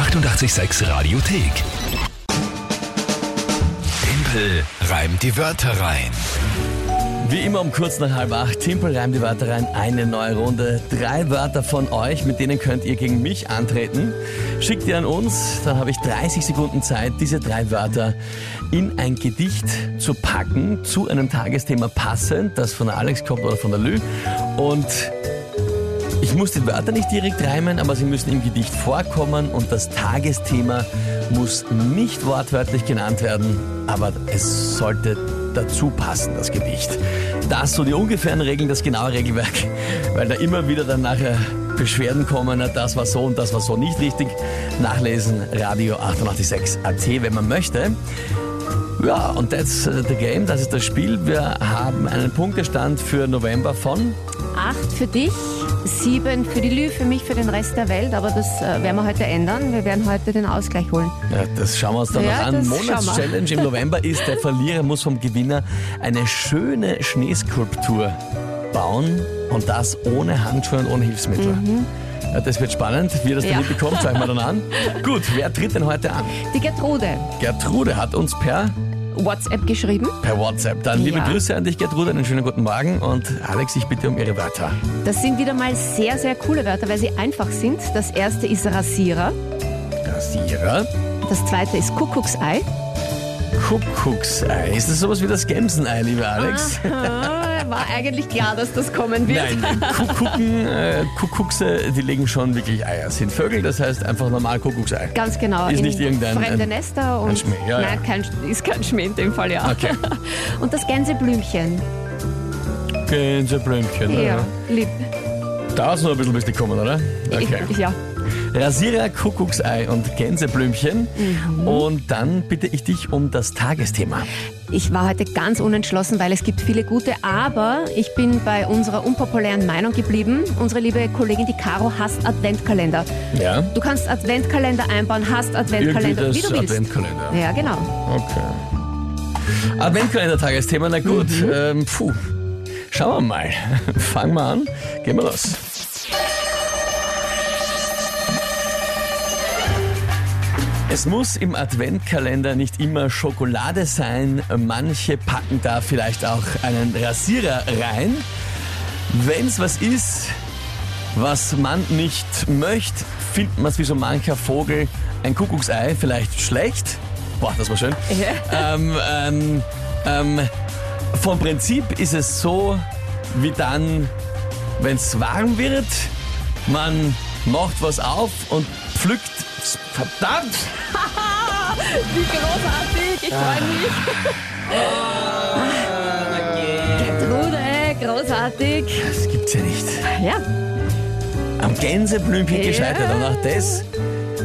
886 Radiothek. Tempel reimt die Wörter rein. Wie immer um kurz nach halb acht, Timpel reimt die Wörter rein, eine neue Runde. Drei Wörter von euch, mit denen könnt ihr gegen mich antreten. Schickt ihr an uns, dann habe ich 30 Sekunden Zeit, diese drei Wörter in ein Gedicht zu packen, zu einem Tagesthema passend, das von der Alex kommt oder von der Lü. Und ich muss die Wörter nicht direkt reimen, aber sie müssen im Gedicht vorkommen und das Tagesthema muss nicht wortwörtlich genannt werden, aber es sollte dazu passen, das Gedicht. Das so die ungefähren Regeln, das genaue Regelwerk, weil da immer wieder dann nachher Beschwerden kommen, das war so und das war so nicht richtig. Nachlesen, Radio 886 AT, wenn man möchte. Ja, und that's uh, the game, das ist das Spiel. Wir haben einen Punktestand für November von Acht für dich, sieben für die Lü, für mich, für den Rest der Welt. Aber das äh, werden wir heute ändern. Wir werden heute den Ausgleich holen. Ja, das schauen wir uns dann Ja, noch an. Monatschallenge im November ist, der Verlierer muss vom Gewinner eine schöne Schneeskulptur bauen und das ohne Handschuhe und ohne Hilfsmittel. Ja, das wird spannend. Wie ihr das Mhm. Ja. dann bekommt, schauen wir dann an. Gut, wer tritt denn heute an? Die Gertrude, Gertrude hat uns per, WhatsApp geschrieben. per WhatsApp. Dann liebe Ja. Grüße an dich, Gertrude, einen schönen guten Morgen und Alex, ich bitte um ihre Wörter. Das sind wieder mal sehr, sehr coole Wörter, weil sie einfach sind. Das erste ist Rasierer. Rasierer, Das zweite ist Kuckucksei. Kuckucksei. Ist das sowas wie das Gemsenei, lieber Alex? War eigentlich klar, dass das kommen wird. Nein, Kuckucken, äh, Kuckuckse, die legen schon wirklich Eier. Sind Vögel, das heißt einfach normal Kuckucksei. Ganz genau. Ist in nicht irgendein- Fremde Nester und. Schmäh, ja, nein, Kein, ist kein Schmäh in dem Fall, ja. Okay. Und das Gänseblümchen. Gänseblümchen. Ja, lieb. Dauert noch ein bisschen, bis die kommen, oder? Okay. Ich, ja. Rasierer, Kuckucksei und Gänseblümchen. Mhm. Und dann bitte ich dich um das Tagesthema. Ich war heute ganz unentschlossen, weil es gibt viele gute, aber ich bin bei unserer unpopulären Meinung geblieben. Unsere liebe Kollegin, die Caro, hasst Adventkalender. Ja? Du kannst Adventkalender einbauen, hast Irgendwie Adventkalender, das wie du willst. Adventkalender. Ja, genau. Okay. Adventkalender-Tagesthema, na gut. Mhm. Ähm, puh. Schauen wir mal. Fangen wir an. Gehen wir los. Es muss im Adventkalender nicht immer Schokolade sein. Manche packen da vielleicht auch einen Rasierer rein. Wenn's was ist, was man nicht möchte, findet man es wie so mancher Vogel ein Kuckucksei vielleicht schlecht. Boah, das war schön. Ähm, ähm, ähm, vom Prinzip ist es so, wie dann, wenn es warm wird, man macht was auf und pflückt. Verdammt! Wie großartig, ich freue mich. Gertrude, großartig. Das gibt's ja nicht. Ja, Am Gänseblümchen gescheitert und auch das.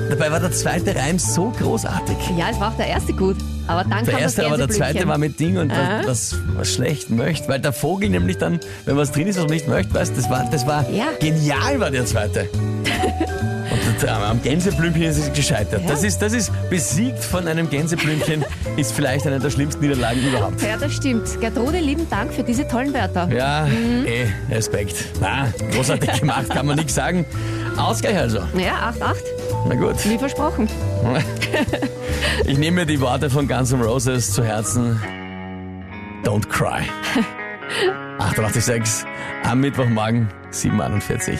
Dabei war der zweite Reim so großartig. ja, es war auch der erste gut. Aber dann Der kam erste, das aber der zweite war mit Ding und was, was, was schlecht möchte. Weil der Vogel nämlich dann, wenn was drin ist, was man nicht möchte, weißt das war, das war Ja. genial, war der zweite. Am Gänseblümchen ist es gescheitert. Ja. Das, ist, das ist besiegt von einem Gänseblümchen, ist vielleicht eine der schlimmsten Niederlagen überhaupt. Ja, das stimmt. Gertrude, lieben Dank für diese tollen Wörter. Ja, eh, Respekt. Na, großartig gemacht, kann man nichts sagen. Ausgleich also. Ja, 8-8, Na gut. wie versprochen. Ich nehme mir die Worte von Guns N' Roses zu Herzen. Don't cry. 886 am Mittwochmorgen 741.